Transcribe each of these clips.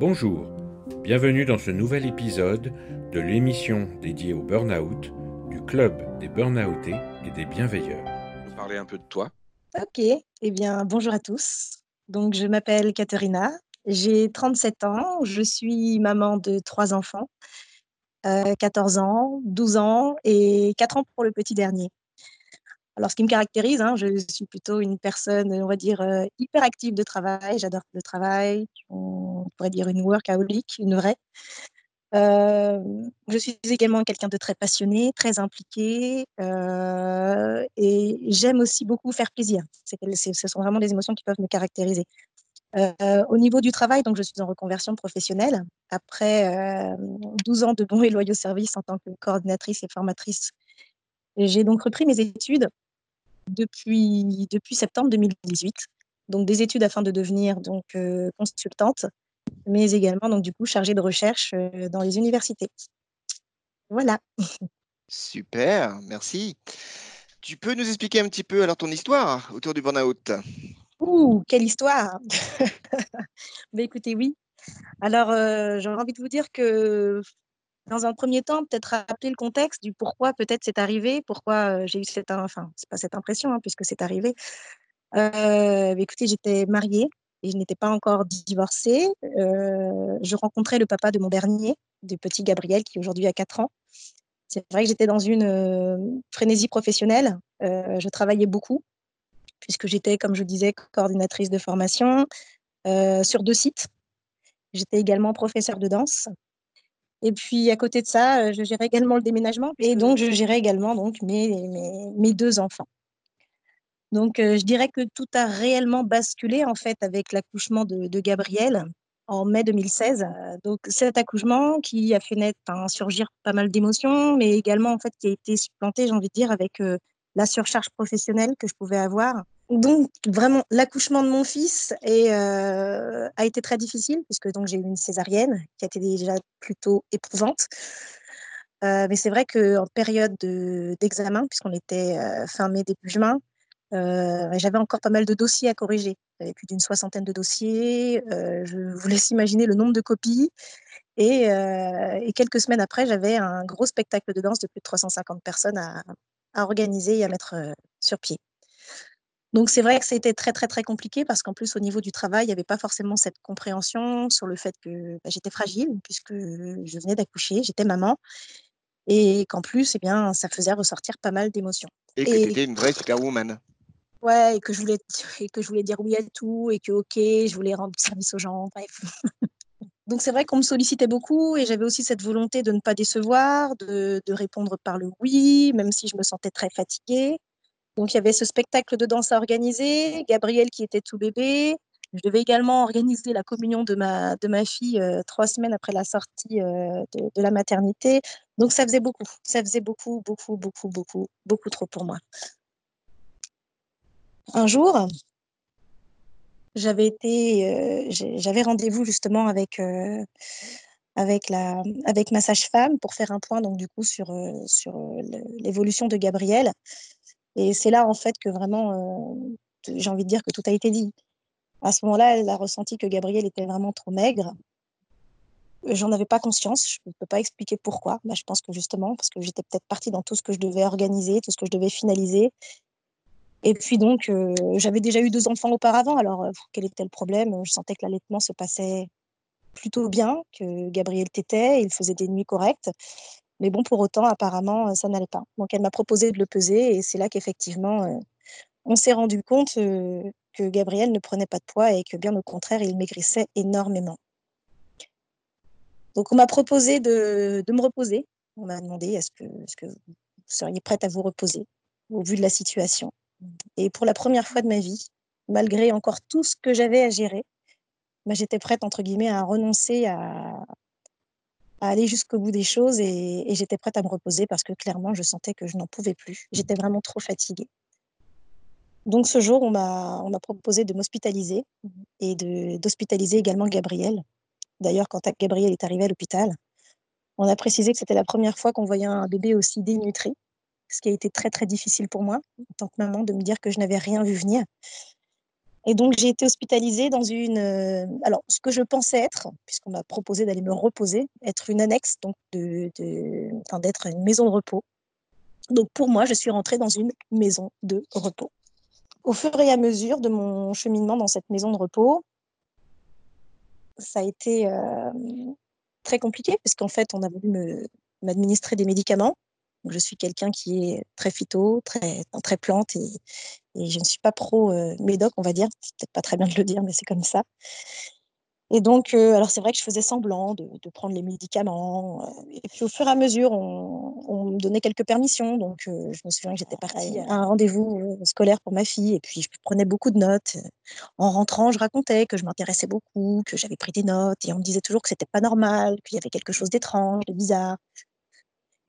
Bonjour, bienvenue dans ce nouvel épisode de l'émission dédiée au burn-out du Club des Burnoutés et des Bienveilleurs. Parler un peu de toi. Ok, eh bien bonjour à tous. Donc je m'appelle Katharina, j'ai 37 ans, je suis maman de trois enfants, 14 euh, ans, 12 ans et 4 ans pour le petit dernier. Alors, ce qui me caractérise, hein, je suis plutôt une personne, on va dire, euh, hyper active de travail. J'adore le travail. On pourrait dire une workaholic, une vraie. Euh, je suis également quelqu'un de très passionné, très impliqué, euh, et j'aime aussi beaucoup faire plaisir. ce sont vraiment des émotions qui peuvent me caractériser. au niveau du travail, donc je suis en reconversion professionnelle. Après 12 ans de bons et loyaux services en tant que coordinatrice et formatrice j'ai donc repris mes études depuis, depuis septembre 2018. Donc des études afin de devenir donc euh, consultante, mais également donc du coup chargée de recherche euh, dans les universités. Voilà. Super, merci. Tu peux nous expliquer un petit peu alors ton histoire autour du burn-out? Ouh, quelle histoire bah, Écoutez, oui. Alors, euh, j'aurais envie de vous dire que dans un premier temps, peut-être rappeler le contexte du pourquoi peut-être c'est arrivé, pourquoi j'ai eu cette, enfin, pas cette impression, hein, puisque c'est arrivé. Euh, écoutez, j'étais mariée et je n'étais pas encore divorcée. je rencontrais le papa de mon dernier, du petit Gabriel, qui aujourd'hui a 4 ans. C'est vrai que j'étais dans une frénésie professionnelle. je travaillais beaucoup, puisque j'étais, comme je disais, coordinatrice de formation sur deux sites. J'étais également professeure de danse et puis à côté de ça, je gérais également le déménagement et donc je gérais également donc mes, mes, deux enfants. Donc je dirais que tout a réellement basculé en fait avec l'accouchement de, de, Gabriel en mai 2016. Donc cet accouchement qui a fait naître, surgir pas mal d'émotions, mais également en fait qui a été supplanté, j'ai envie de dire, avec la surcharge professionnelle que je pouvais avoir donc vraiment l'accouchement de mon fils euh, a été très difficile puisque donc j'ai eu une césarienne qui a été déjà plutôt éprouvante. Euh, mais c'est vrai qu'en période d'examen, puisqu'on était euh, fin mai début juin, j'avais encore pas mal de dossiers à corriger. J'avais plus d'une soixantaine de dossiers. je vous laisse imaginer le nombre de copies. Et, quelques semaines après, j'avais un gros spectacle de danse de plus de 350 personnes à, à organiser et à mettre sur pied. Donc c'est vrai que c'était très, très, très compliqué parce qu'en plus au niveau du travail, il n'y avait pas forcément cette compréhension sur le fait que, bah, j'étais fragile puisque je venais d'accoucher, j'étais maman et qu'en plus, eh bien, ça faisait ressortir pas mal d'émotions Et que tu étais une vraie superwoman. Ouais et que je voulais et que je voulais dire oui à tout et que OK, je voulais rendre service aux gens, bref. Donc c'est vrai qu'on me sollicitait beaucoup et j'avais aussi cette volonté de ne pas décevoir, de de répondre par le oui, même si je me sentais très fatiguée. Donc il y avait ce spectacle de danse à organiser, Gabriel qui était tout bébé. Je devais également organiser la communion de ma, de ma fille euh, trois semaines après la sortie euh, de, la maternité. Donc ça faisait beaucoup, ça faisait beaucoup, beaucoup, beaucoup, beaucoup, beaucoup trop pour moi. Un jour, j'avais été, euh, j'avais rendez-vous justement avec avec la, avec ma sage-femme pour faire un point donc du coup sur sur l'évolution de Gabriel. Et c'est là, en fait, que vraiment, j'ai envie de dire que tout a été dit. À ce moment-là, elle a ressenti que Gabriel était vraiment trop maigre. J'en avais pas conscience, je ne peux pas expliquer pourquoi. Bah, je pense que justement, parce que j'étais peut-être partie dans tout ce que je devais organiser, tout ce que je devais finaliser. Et puis donc, j'avais déjà eu deux enfants auparavant, alors quel était le problème? Je sentais que l'allaitement se passait plutôt bien, que Gabriel tétait, il faisait des nuits correctes. Mais bon, pour autant, apparemment, ça n'allait pas. Donc, elle m'a proposé de le peser et c'est là qu'effectivement, on s'est rendu compte que Gabriel ne prenait pas de poids et que bien au contraire, il maigrissait énormément. Donc, on m'a proposé de, me reposer. On m'a demandé est-ce que, est que, vous seriez prête à vous reposer au vu de la situation. Et pour la première fois de ma vie, malgré encore tout ce que j'avais à gérer, bah, j'étais prête, entre guillemets, à renoncer à, à aller jusqu'au bout des choses et, j'étais prête à me reposer parce que clairement, je sentais que je n'en pouvais plus. J'étais vraiment trop fatiguée. Donc ce jour, on m'a, proposé de m'hospitaliser et d'hospitaliser également Gabriel. D'ailleurs, quand Gabriel est arrivé à l'hôpital, on a précisé que c'était la première fois qu'on voyait un bébé aussi dénutri, ce qui a été très très difficile pour moi, en tant que maman, de me dire que je n'avais rien vu venir. Et donc, j'ai été hospitalisée dans une. euh, alors, ce que je pensais être, puisqu'on m'a proposé d'aller me reposer, être une annexe, donc de, de- d'être une maison de repos. Donc, pour moi, je suis rentrée dans une maison de repos. Au fur et à mesure de mon cheminement dans cette maison de repos, ça a été euh, très compliqué, parce qu'en fait, on a voulu m'administrer des médicaments. Je suis quelqu'un qui est très phyto, très, très plante, et, et je ne suis pas pro euh, médoc, on va dire. C'est peut-être pas très bien de le dire, mais c'est comme ça. Et donc, euh, alors c'est vrai que je faisais semblant de, de prendre les médicaments. euh, et puis au fur et à mesure, on, on me donnait quelques permissions. Donc, euh, je me souviens que j'étais partie à un rendez-vous scolaire pour ma fille. Et puis, je prenais beaucoup de notes. En rentrant, je racontais que je m'intéressais beaucoup, que j'avais pris des notes. Et on me disait toujours que c'était pas normal, qu'il y avait quelque chose d'étrange, de bizarre.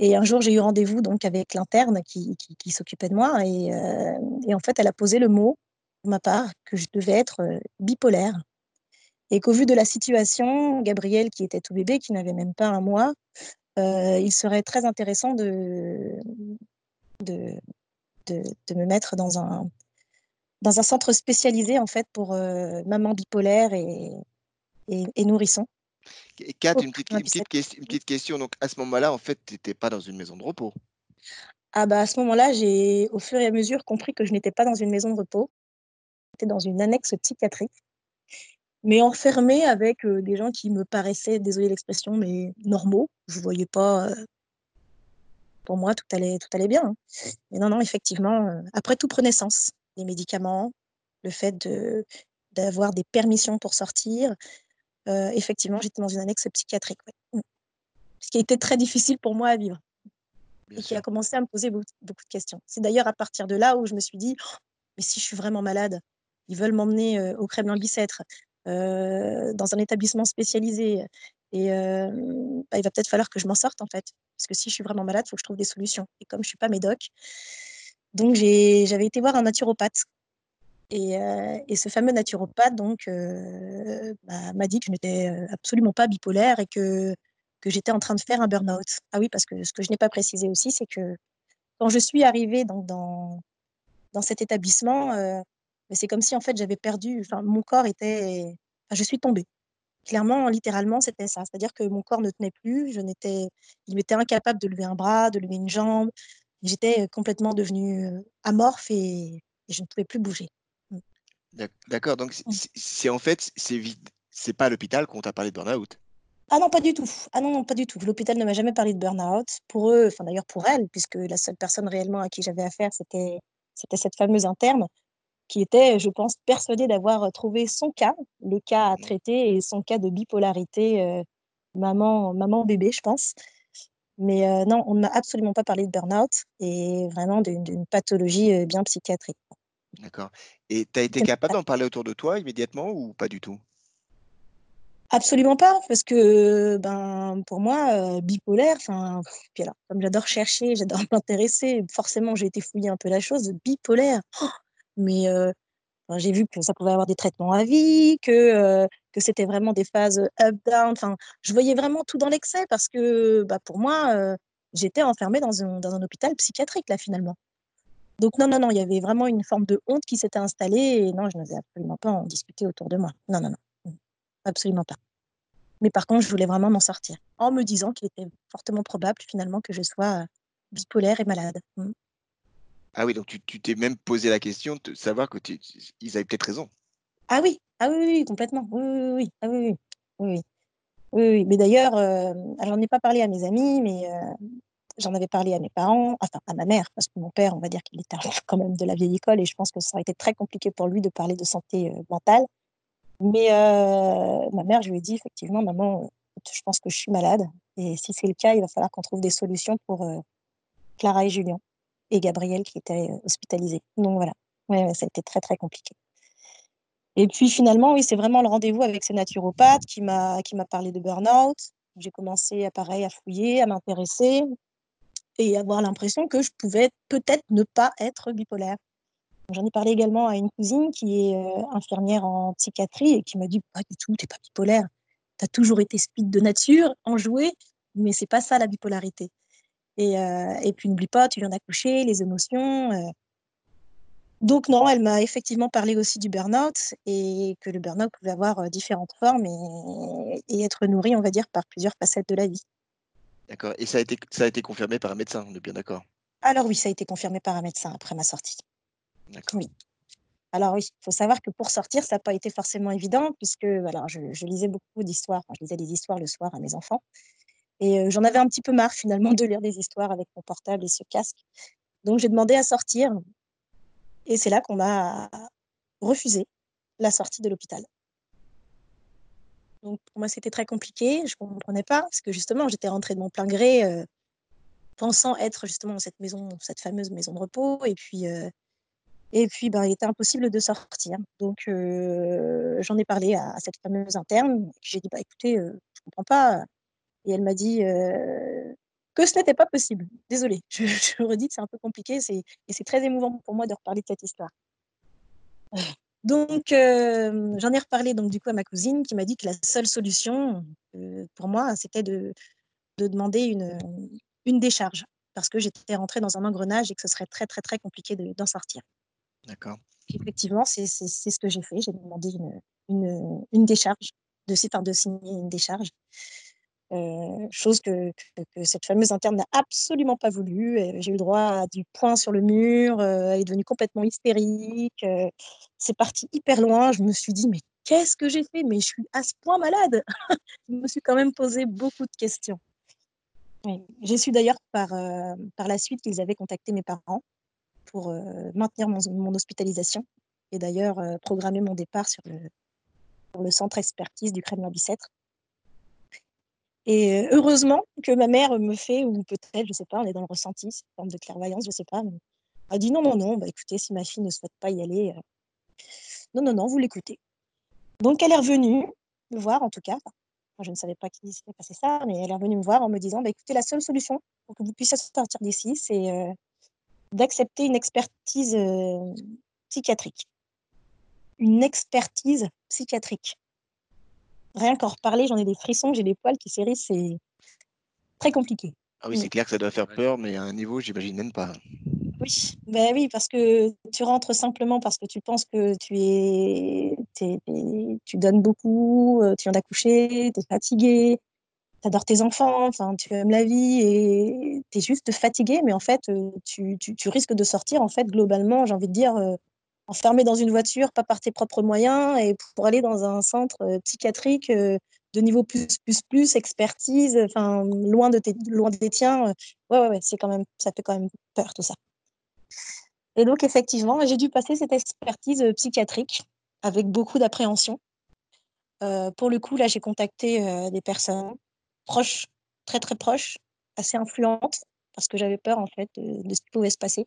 Et un jour, j'ai eu rendez-vous donc avec l'interne qui, s'occupait de moi. Et, euh, et en fait, elle a posé le mot, pour ma part, que je devais être euh, bipolaire. Et qu'au vu de la situation, Gabriel, qui était tout bébé, qui n'avait même pas un mois, euh, il serait très intéressant de, de, de, de me mettre dans un, dans un centre spécialisé en fait pour maman bipolaire et, et, et nourrisson. Et Kat, Oh, une petite, un une, petite ques- une petite question. Donc, à ce moment-là, en fait, tu n'étais pas dans une maison de repos. Ah bah à ce moment-là, j'ai au fur et à mesure compris que je n'étais pas dans une maison de repos, j'étais dans une annexe psychiatrique, mais enfermée avec euh, des gens qui me paraissaient, désolé l'expression, mais normaux. Je voyais pas, euh, pour moi, tout allait, tout allait bien. hein. Mais non, non, effectivement, euh, après tout prenait sens. Les médicaments, le fait de d'avoir des permissions pour sortir. Euh, effectivement, j'étais dans une annexe psychiatrique. ouais. Mm. Ce qui a été très difficile pour moi à vivre Bien et qui a commencé à me poser beaucoup, beaucoup de questions. C'est d'ailleurs à partir de là où je me suis dit, Oh, mais si je suis vraiment malade, ils veulent m'emmener euh, au Kremlin-Bicêtre, euh, dans un établissement spécialisé, et euh, bah, il va peut-être falloir que je m'en sorte en fait. Parce que si je suis vraiment malade, il faut que je trouve des solutions. Et comme je suis pas médoc, donc j'avais été voir un naturopathe. Et, euh, et ce fameux naturopathe donc euh, bah, m'a dit que je n'étais euh, absolument pas bipolaire et que, que j'étais en train de faire un burn-out. Ah oui, parce que ce que je n'ai pas précisé aussi, c'est que quand je suis arrivée donc, dans, dans cet établissement, mais c'est comme si en fait j'avais perdu, mon corps était, je suis tombée. Clairement, littéralement, c'était ça. C'est-à-dire que mon corps ne tenait plus, je n'étais, il m'était incapable de lever un bras, de lever une jambe. J'étais complètement devenue amorphe et je ne pouvais plus bouger. D'ac- D'accord. Donc, c'est- Mm. c'est en fait, c'est pas à l'hôpital qu'on t'a parlé de burn-out? Ah non, pas du tout. Ah non, non, pas du tout. L'hôpital ne m'a jamais parlé de burn-out. Pour eux, enfin d'ailleurs pour elle, puisque la seule personne réellement à qui j'avais affaire, c'était cette fameuse interne qui était, je pense, persuadée d'avoir trouvé son cas, le cas à Mhm. traiter et son cas de bipolarité euh, maman, maman bébé, je pense. Mais euh, non, on ne m'a absolument pas parlé de burn-out et vraiment d'une d'une pathologie euh, bien psychiatrique. D'accord. Et tu as été capable d'en parler autour de toi immédiatement ou pas du tout? Absolument pas, parce que ben, pour moi, euh, bipolaire, enfin, puis alors, comme j'adore chercher, j'adore m'intéresser, forcément, j'ai été fouiller un peu la chose, bipolaire. Oh, mais euh, j'ai vu que ça pouvait avoir des traitements à vie, que, euh, que c'était vraiment des phases up-down. Enfin, je voyais vraiment tout dans l'excès parce que bah, pour moi, j'étais enfermée dans un, dans un hôpital psychiatrique, là, finalement. Donc, non, non, non, il y avait vraiment une forme de honte qui s'était installée et non, je n'osais absolument pas en discuter autour de moi. Non, non, non, absolument pas. Mais par contre, je voulais vraiment m'en sortir en me disant qu'il était fortement probable finalement que je sois euh, bipolaire et malade. Mm. Ah oui, donc tu t'es même posé la question de savoir que tu- ils avaient peut-être raison. Ah oui, ah oui, oui, complètement. Oui, oui, oui, oui. Ah oui, oui, oui, oui. Oui. Mais d'ailleurs, euh, alors, j'en ai pas parlé à mes amis, mais euh, j'en avais parlé à mes parents, enfin à ma mère, parce que mon père, on va dire qu'il était quand même de la vieille école et je pense que ça aurait été très compliqué pour lui de parler de santé mentale. Mais ma mère, je lui ai dit effectivement, maman, je pense que je suis malade et si c'est le cas, il va falloir qu'on trouve des solutions pour Clara et Julien et Gabriel qui étaient euh, hospitalisés. Donc voilà, ouais, ça a été très très compliqué. Et puis finalement, oui, c'est vraiment le rendez-vous avec ce naturopathe qui m'a qui m'a parlé de burn-out. J'ai commencé pareil à fouiller, à m'intéresser et avoir l'impression que je pouvais peut-être ne pas être bipolaire. J'en ai parlé également à une cousine qui est euh, infirmière en psychiatrie et qui m'a dit pas du tout, t'es pas bipolaire. Tu as toujours été speed de nature, enjoué, mais c'est pas ça la bipolarité. Et, euh, et puis n'oublie pas, tu viens d'accoucher, les émotions. euh, Donc non, elle m'a effectivement parlé aussi du burn-out et que le burn-out pouvait avoir différentes formes et, être nourri, on va dire, par plusieurs facettes de la vie. D'accord. Et ça a, été, ça a été confirmé par un médecin, on est bien d'accord? Alors oui, ça a été confirmé par un médecin après ma sortie. D'accord. Oui. Alors oui, il faut savoir que pour sortir, ça n'a pas été forcément évident, puisque alors, je, je lisais beaucoup d'histoires, je lisais des histoires le soir à mes enfants, et j'en avais un petit peu marre finalement de lire des histoires avec mon portable et ce casque. Donc j'ai demandé à sortir, et c'est là qu'on m'a refusé la sortie de l'hôpital. Donc pour moi, c'était très compliqué, je ne comprenais pas, parce que justement, j'étais rentrée de mon plein gré, euh, pensant être justement dans cette maison, cette fameuse maison de repos, et puis euh, et puis, ben, il était impossible de sortir. Donc, euh, j'en ai parlé à, cette fameuse interne. J'ai dit, bah, écoutez, je ne comprends pas. Et elle m'a dit que ce n'était pas possible. Désolée, je, je redis que c'est un peu compliqué et c'est très émouvant pour moi de reparler de cette histoire. Donc, j'en ai reparlé donc, du coup à ma cousine qui m'a dit que la seule solution pour moi, c'était de, de, demander une, une décharge parce que j'étais rentrée dans un engrenage et que ce serait très, très, très compliqué d'en sortir. D'accord. Effectivement, c'est ce que j'ai fait. J'ai demandé une, une, une, décharge, de, de signer une décharge. Euh, chose que, cette fameuse interne n'a absolument pas voulu. J'ai eu droit à du poing sur le mur, euh, elle est devenue complètement hystérique. Euh, c'est parti hyper loin. Je me suis dit, mais qu'est-ce que j'ai fait? Mais je suis à ce point malade. je me suis quand même posé beaucoup de questions. J'ai su d'ailleurs par, par la suite qu'ils avaient contacté mes parents pour euh, maintenir mon, hospitalisation et d'ailleurs euh, programmer mon départ sur le, sur le centre expertise du Kremlin Bicêtre. Et heureusement que ma mère me fait, ou peut-être, je sais pas, on est dans le ressenti, c'est une forme de clairvoyance, je sais pas, mais a dit non, non, non, bah écoutez, si ma fille ne souhaite pas y aller, non, non, non, vous l'écoutez. Donc elle est revenue me voir, en tout cas. Enfin, je ne savais pas qui s'était passé ça, mais elle est revenue me voir en me disant, bah écoutez, la seule solution pour que vous puissiez sortir d'ici, c'est d'accepter une expertise psychiatrique. Une expertise psychiatrique. Rien qu'en reparler, j'en ai des frissons, j'ai des poils qui s'érissent, c'est très compliqué. Ah oui, c'est clair que ça doit faire peur, mais à un niveau, j'imagine même pas. Oui, ben oui, parce que tu rentres simplement parce que tu penses que tu es, tu donnes beaucoup, euh, tu viens d'accoucher, tu es fatigué, tu adores tes enfants, enfin, tu aimes la vie et tu es juste fatigué, mais en fait, tu, tu, tu, risques de sortir, en fait, globalement, j'ai envie de dire, euh, enfermé dans une voiture, pas par tes propres moyens, et pour aller dans un centre euh, psychiatrique euh, de niveau plus, plus, plus, expertise, enfin, loin, de tes, loin des tiens. ouais, ouais, ouais, c'est quand même, ça fait quand même peur, tout ça. Et donc, effectivement, j'ai dû passer cette expertise psychiatrique avec beaucoup d'appréhension. pour le coup, là, j'ai contacté des personnes proche, très très proche, assez influente, parce que j'avais peur en fait de, ce qui pouvait se passer.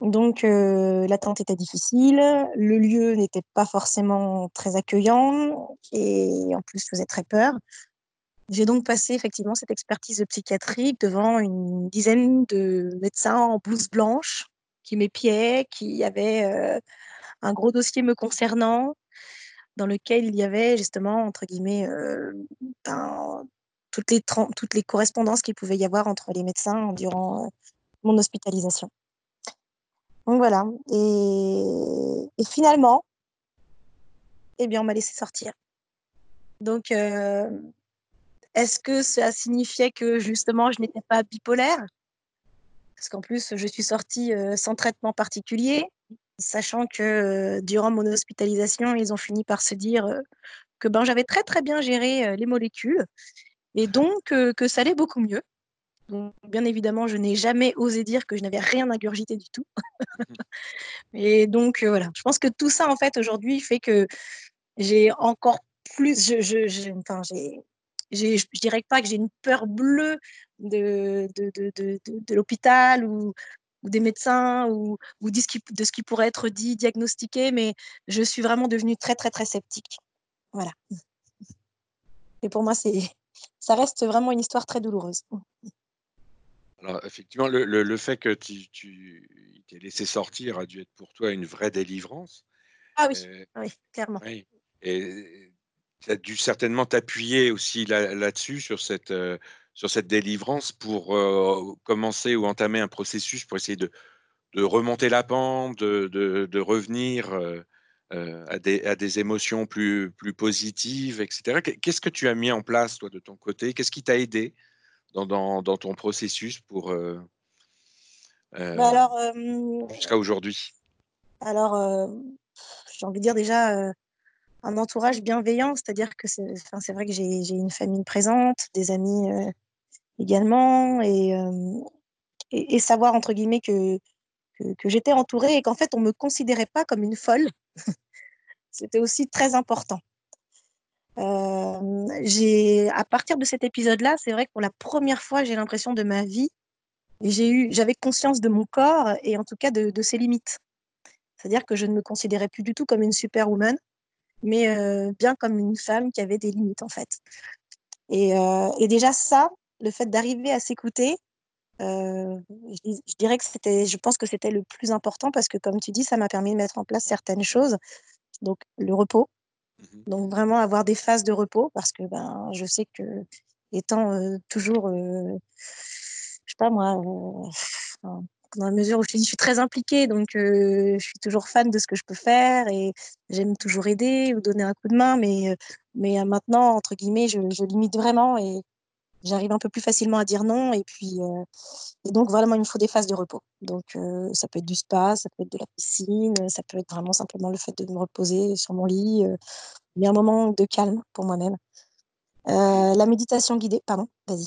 Donc euh, l'attente était difficile, le lieu n'était pas forcément très accueillant et en plus faisait très peur. J'ai donc passé effectivement cette expertise psychiatrique devant une dizaine de médecins en blouse blanche qui m'épiaient, qui avaient euh, un gros dossier me concernant, dans lequel il y avait justement, entre guillemets, euh, ben, toutes les, toutes les correspondances qu'il pouvait y avoir entre les médecins durant euh, mon hospitalisation. Donc voilà. Et, finalement, eh bien, on m'a laissé sortir. Donc, euh, est-ce que ça signifiait que justement, je n'étais pas bipolaire? Parce qu'en plus, je suis sortie euh, sans traitement particulier, sachant que euh, durant mon hospitalisation, ils ont fini par se dire que ben, j'avais très très bien géré les molécules et donc que ça allait beaucoup mieux. Donc, bien évidemment, je n'ai jamais osé dire que je n'avais rien ingurgité du tout. et donc, euh, voilà, je pense que tout ça, en fait, aujourd'hui, fait que j'ai encore plus, je, je, je, enfin, j'ai, j'ai, je dirais pas que j'ai une peur bleue de, de, de, de, de l'hôpital ou, ou, des médecins ou, ou de, ce qui, de ce qui pourrait être dit, diagnostiqué, mais je suis vraiment devenue très, très, très sceptique. Voilà. Et pour moi, c'est, ça reste vraiment une histoire très douloureuse. Alors, effectivement, le, le, le fait que tu, tu t'es laissé sortir a dû être pour toi une vraie délivrance. Ah oui, euh, oui clairement. Oui. Et tu as dû certainement t'appuyer aussi là-dessus, là sur, cette, euh, sur cette délivrance, pour euh, commencer ou entamer un processus pour essayer de, de remonter la pente, de, de, revenir à, des, à, des, émotions plus, plus positives, etc. Qu'est-ce que tu as mis en place, toi, de ton côté? Qu'est-ce qui t'a aidé? Dans, dans, dans, ton processus pour bah jusqu'à aujourd'hui? Alors, j'ai envie de dire déjà un entourage bienveillant, c'est-à-dire que c'est enfin, vrai que j'ai une famille présente, des amis également, et, et, savoir, entre guillemets, que, que, j'étais entourée et qu'en fait, on ne me considérait pas comme une folle. C'était aussi très important. À partir de cet épisode-là, c'est vrai que pour la première fois, j'ai l'impression de ma vie, j'avais conscience de mon corps et en tout cas de, ses limites. C'est-à-dire que je ne me considérais plus du tout comme une superwoman, mais bien comme une femme qui avait des limites en fait. Et, déjà ça, le fait d'arriver à s'écouter, euh, je, dirais que c'était, je pense que c'était le plus important parce que, comme tu dis, ça m'a permis de mettre en place certaines choses. Donc, le repos. Mmh Donc, vraiment avoir des phases de repos parce que ben, je sais que, étant toujours, euh, je sais pas moi, dans la mesure où je, je suis très impliquée, donc je suis toujours fan de ce que je peux faire et j'aime toujours aider ou donner un coup de main, mais, mais maintenant, entre guillemets, je, je limite vraiment et j'arrive un peu plus facilement à dire non. Et puis, euh, et donc vraiment, il me faut des phases de repos. Donc, euh, ça peut être du spa, ça peut être de la piscine, ça peut être vraiment simplement le fait de me reposer sur mon lit, euh, mais un moment de calme pour moi-même. la méditation guidée, pardon, vas-y.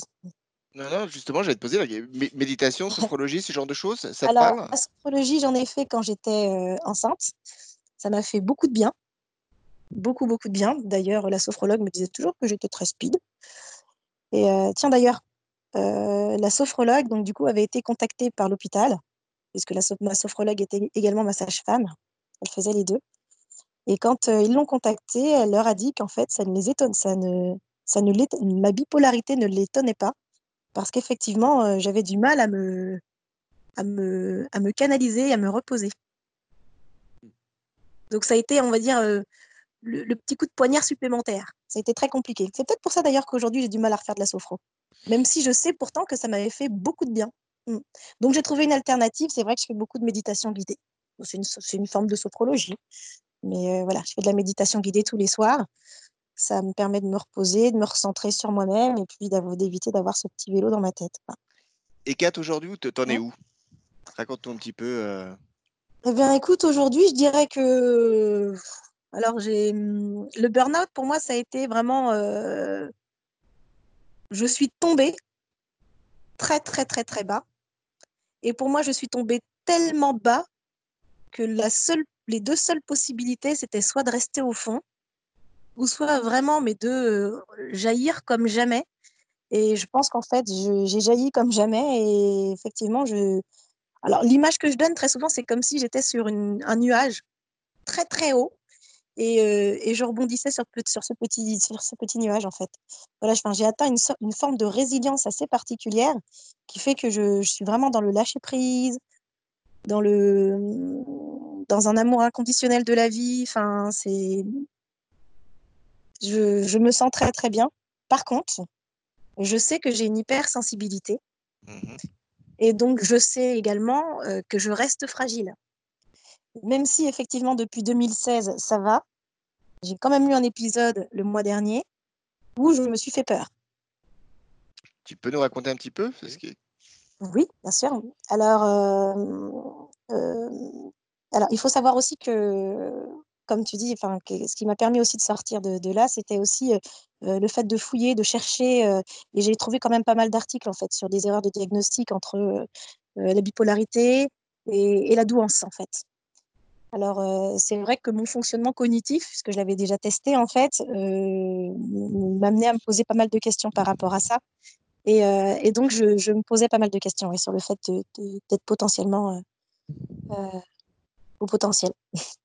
Non, non, justement, j'allais te poser la méditation, sophrologie, ce genre de choses, ça Alors, parle? la sophrologie, j'en ai fait quand j'étais enceinte. Ça m'a fait beaucoup de bien. Beaucoup, beaucoup de bien. D'ailleurs, la sophrologue me disait toujours que j'étais très speed. Et euh, tiens d'ailleurs, euh, la sophrologue, donc du coup, avait été contactée par l'hôpital, puisque la, ma sophrologue était également ma sage-femme. Elle faisait les deux. Et quand euh, ils l'ont contactée, elle leur a dit qu'en fait, ça ne les étonne, ça ne, ça ne ma bipolarité ne l'étonnait pas, parce qu'effectivement, j'avais du mal à me, à me, à me canaliser, à me reposer. Donc ça a été, on va dire, le, petit coup de poignard supplémentaire. Ça a été très compliqué. C'est peut-être pour ça d'ailleurs qu'aujourd'hui j'ai du mal à refaire de la sophro. Même si je sais pourtant que ça m'avait fait beaucoup de bien. Mm. Donc j'ai trouvé une alternative. C'est vrai que je fais beaucoup de méditation guidée. C'est une, une, forme de sophrologie. Mais euh, voilà, je fais de la méditation guidée tous les soirs. Ça me permet de me reposer, de me recentrer sur moi-même et puis d'éviter d'avoir ce petit vélo dans ma tête. Et Kat, aujourd'hui, t'en es où? Raconte-nous un petit peu. Euh. Eh bien, écoute, aujourd'hui, je dirais que alors, j'ai mmh, le burn-out, pour moi, ça a été vraiment. Je suis tombée très, très, très, très bas. Et pour moi, je suis tombée tellement bas que la seule, les deux seules possibilités, c'était soit de rester au fond, ou soit vraiment, mais de jaillir comme jamais. Et je pense qu'en fait, j'ai jailli comme jamais. Et effectivement, je. Alors, l'image que je donne très souvent, c'est comme si j'étais sur un nuage très, très haut et, je rebondissais sur, sur, ce petit, sur ce petit nuage en fait. Voilà, j'ai atteint une, une, forme de résilience assez particulière qui fait que je, suis vraiment dans le lâcher prise, dans le dans un amour inconditionnel de la vie. Enfin, c'est je, je, me sens très très bien. Par contre, je sais que j'ai une hypersensibilité. Mmh et donc, je sais également que je reste fragile même si effectivement depuis 2016 ça va, j'ai quand même eu un épisode le mois dernier où je me suis fait peur. Tu peux nous raconter un petit peu Oui, bien sûr. Alors, euh, euh, alors, il faut savoir aussi que, comme tu dis, enfin, ce qui m'a permis aussi de sortir de, là, c'était aussi euh, le fait de fouiller, de chercher. et j'ai trouvé quand même pas mal d'articles en fait sur des erreurs de diagnostic entre la bipolarité et, et la douance en fait. Alors, c'est vrai que mon fonctionnement cognitif, puisque je l'avais déjà testé, en fait, m'amenait à me poser pas mal de questions par rapport à ça. Et, donc, je, me posais pas mal de questions sur le fait d'être potentiellement au potentiel.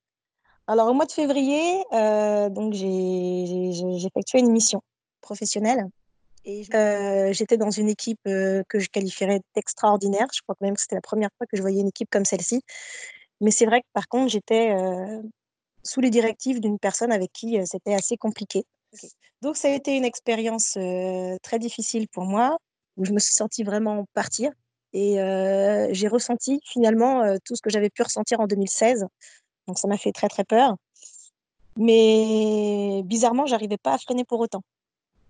Alors, au mois de février, donc j'ai effectué une mission professionnelle. Et j'étais dans une équipe que je qualifierais d'extraordinaire. Je crois même que c'était la première fois que je voyais une équipe comme celle-ci. Mais c'est vrai que par contre, j'étais sous les directives d'une personne avec qui c'était assez compliqué. Donc ça a été une expérience très difficile pour moi, où je me suis sentie vraiment partir. Et j'ai ressenti finalement tout ce que j'avais pu ressentir en 2016. Donc ça m'a fait très très peur. Mais bizarrement, j'arrivais pas à freiner pour autant.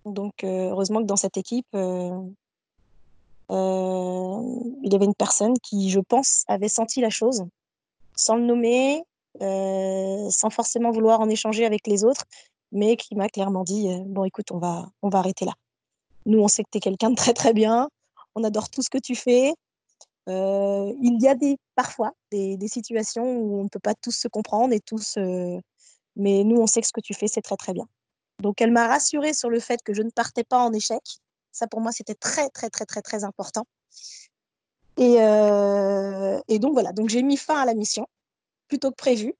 Donc heureusement que dans cette équipe, il y avait une personne qui, je pense, avait senti la chose, sans le nommer, sans forcément vouloir en échanger avec les autres, mais qui m'a clairement dit bon écoute on va on va arrêter là. Nous on sait que tu es quelqu'un de très très bien, on adore tout ce que tu fais. il y a des parfois des, des, situations où on ne peut pas tous se comprendre et tous, mais nous on sait que ce que tu fais c'est très très bien. Donc elle m'a rassurée sur le fait que je ne partais pas en échec. Ça pour moi c'était très très très très très important. Et, et donc voilà, donc j'ai mis fin à la mission plutôt que prévu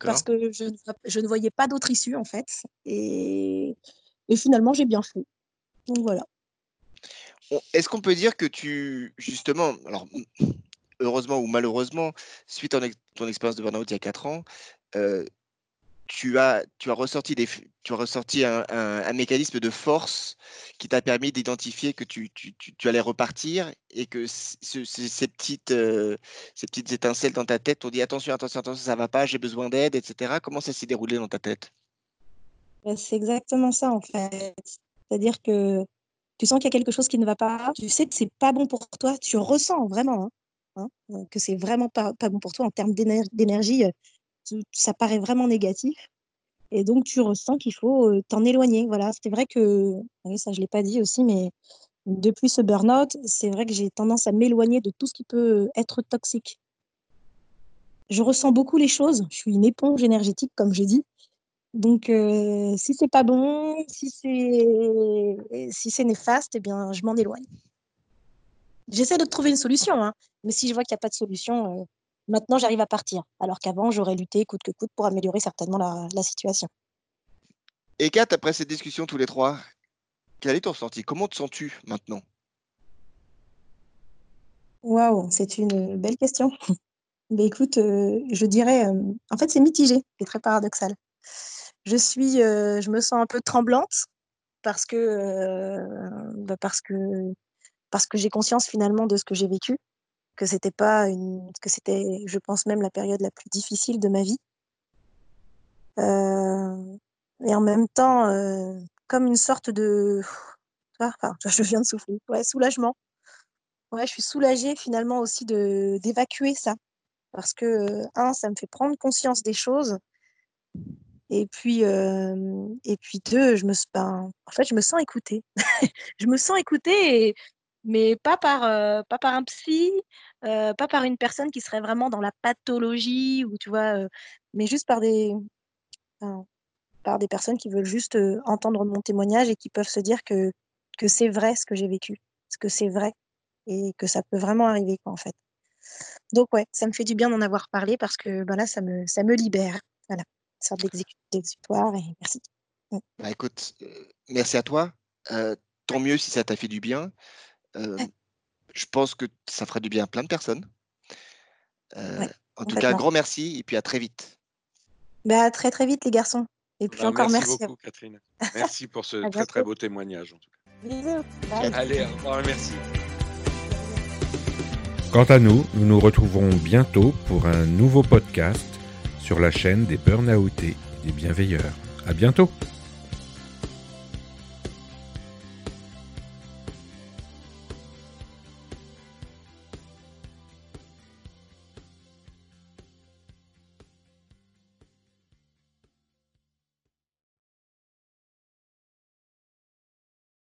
parce que je, je, ne voyais pas d'autre issue en fait. Et, et finalement, j'ai bien fait. Donc voilà. Est-ce qu'on peut dire que tu, justement, alors heureusement ou malheureusement, suite à ton expérience de burn-out il y a 4 ans, euh, tu as, ressorti, un, mécanisme de force qui t'a permis d'identifier que tu, allais repartir et que ces, petites, euh, ces petites étincelles dans ta tête t'ont dit attention, attention, attention, ça va pas, j'ai besoin d'aide, etc. Comment ça s'est déroulé dans ta tête? Bah, C'est exactement ça en fait. C'est-à-dire que tu sens qu'il y a quelque chose qui ne va pas, tu sais que c'est pas bon pour toi, tu ressens vraiment hein, hein, que c'est vraiment pas, pas bon pour toi en termes d'énergie ça paraît vraiment négatif. Et donc, tu ressens qu'il faut t'en éloigner. Voilà, c'est vrai que, ça je ne l'ai pas dit aussi, mais depuis ce burn-out, c'est vrai que j'ai tendance à m'éloigner de tout ce qui peut être toxique. Je ressens beaucoup les choses. Je suis une éponge énergétique, comme j'ai dit. Donc, euh, si c'est pas bon, si c'est si c'est néfaste, eh bien, je m'en éloigne. J'essaie de trouver une solution, hein, mais si je vois qu'il n'y a pas de solution, Maintenant, j'arrive à partir, alors qu'avant, j'aurais lutté coûte que coûte pour améliorer certainement la, situation. Et Kat, après cette discussion tous les trois, quel est ton ressenti? Comment te sens-tu maintenant? Waouh, c'est une belle question. Mais écoute, euh, je dirais, euh, en fait, c'est mitigé, c'est très paradoxal. Je suis, euh, je me sens un peu tremblante parce que, bah, parce que, parce que j'ai conscience finalement de ce que j'ai vécu que c'était pas une, que c'était, je pense même la période la plus difficile de ma vie. Euh, et en même temps, euh, comme une sorte de, enfin, je viens de souffler, ouais, soulagement. Ouais, je suis soulagée finalement aussi de d'évacuer ça, parce que un, ça me fait prendre conscience des choses, et puis euh, et puis deux, je me, ben, en fait, je me sens écoutée. je me sens écoutée et mais pas par, euh, pas par un psy, euh, pas par une personne qui serait vraiment dans la pathologie ou tu vois, euh, mais juste par des, par des personnes qui veulent juste entendre mon témoignage et qui peuvent se dire que, que c'est vrai ce que j'ai vécu, ce que c'est vrai et que ça peut vraiment arriver quoi en fait. Donc ouais, ça me fait du bien d'en avoir parlé parce que ben là ça me, ça me libère. Voilà, une sorte d'exutoire merci. Bah, écoute, merci à toi. tant mieux si ça t'a fait du bien. Euh, je pense que ça fera du bien à plein de personnes. Euh, en tout cas, un grand merci et puis à très vite. Bah, à très très vite les garçons. Et puis bah, encore merci. Merci beaucoup Catherine. Merci pour ce très très beau témoignage en tout cas. Bisous. Allez, au revoir, merci. Quant à nous, nous nous retrouverons bientôt pour un nouveau podcast sur la chaîne des burn-outés et des bienveilleurs. À bientôt!